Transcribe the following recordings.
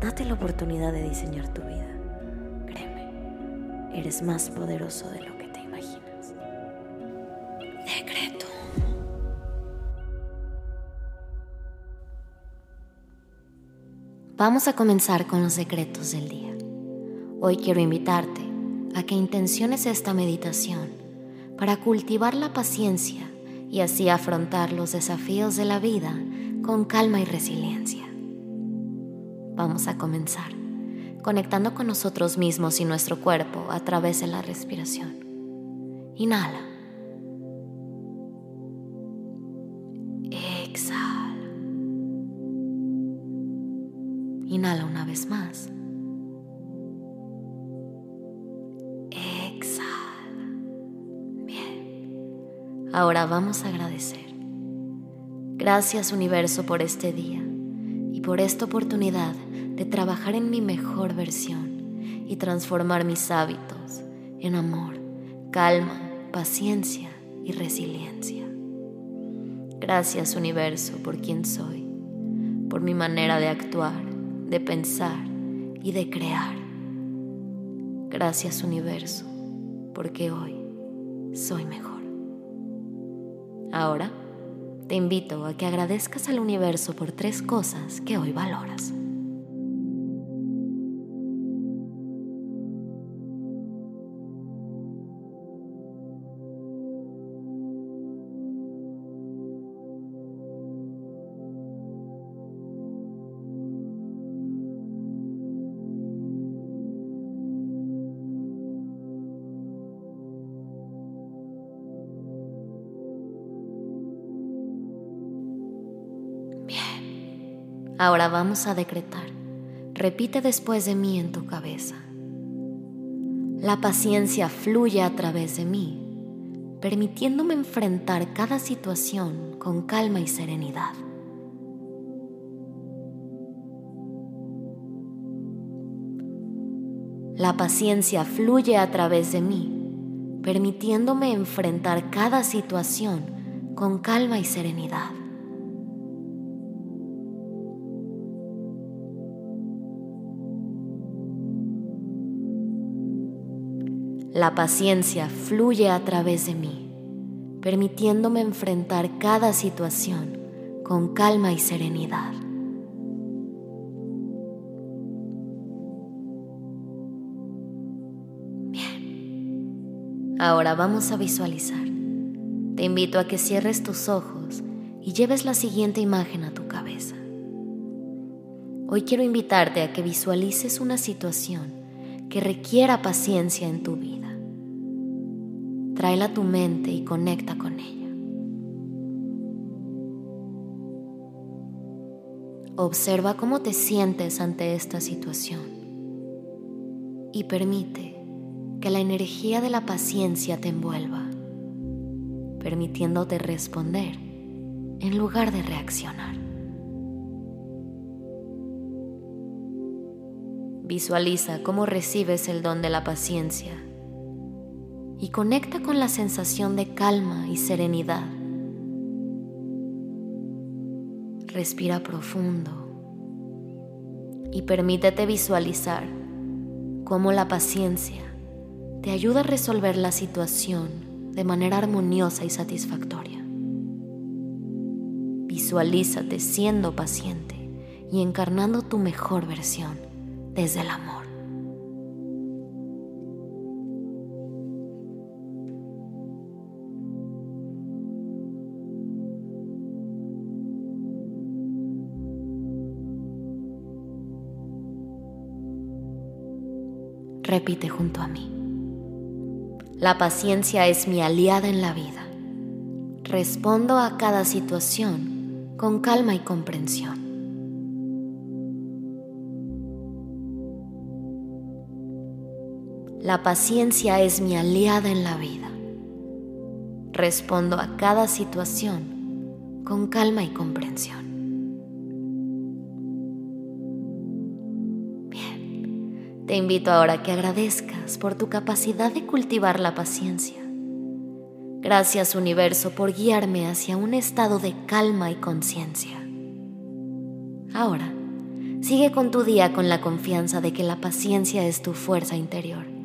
Date la oportunidad de diseñar tu vida. Créeme, eres más poderoso de lo que te imaginas. Decreto. Vamos a comenzar con los secretos del día. Hoy quiero invitarte a que intenciones esta meditación para cultivar la paciencia y así afrontar los desafíos de la vida con calma y resiliencia. Vamos a comenzar conectando con nosotros mismos y nuestro cuerpo a través de la respiración. Inhala. Exhala. Inhala una vez más. Exhala. Bien. Ahora vamos a agradecer. Gracias universo por este día y por esta oportunidad de trabajar en mi mejor versión y transformar mis hábitos en amor, calma, paciencia y resiliencia. Gracias universo por quien soy, por mi manera de actuar, de pensar y de crear. Gracias universo porque hoy soy mejor. Ahora te invito a que agradezcas al universo por tres cosas que hoy valoras. Ahora vamos a decretar. Repite después de mí en tu cabeza. La paciencia fluye a través de mí, permitiéndome enfrentar cada situación con calma y serenidad. La paciencia fluye a través de mí, permitiéndome enfrentar cada situación con calma y serenidad. La paciencia fluye a través de mí, permitiéndome enfrentar cada situación con calma y serenidad. Bien, ahora vamos a visualizar. Te invito a que cierres tus ojos y lleves la siguiente imagen a tu cabeza. Hoy quiero invitarte a que visualices una situación que requiera paciencia en tu vida tráela a tu mente y conecta con ella. Observa cómo te sientes ante esta situación y permite que la energía de la paciencia te envuelva, permitiéndote responder en lugar de reaccionar. Visualiza cómo recibes el don de la paciencia y conecta con la sensación de calma y serenidad. Respira profundo y permítete visualizar cómo la paciencia te ayuda a resolver la situación de manera armoniosa y satisfactoria. Visualízate siendo paciente y encarnando tu mejor versión desde el amor. Repite junto a mí. La paciencia es mi aliada en la vida. Respondo a cada situación con calma y comprensión. La paciencia es mi aliada en la vida. Respondo a cada situación con calma y comprensión. Bien, te invito ahora a que agradezcas por tu capacidad de cultivar la paciencia. Gracias universo por guiarme hacia un estado de calma y conciencia. Ahora, sigue con tu día con la confianza de que la paciencia es tu fuerza interior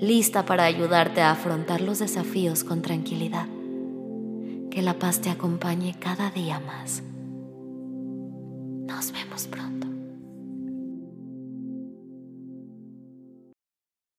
lista para ayudarte a afrontar los desafíos con tranquilidad. Que la paz te acompañe cada día más. Nos vemos pronto.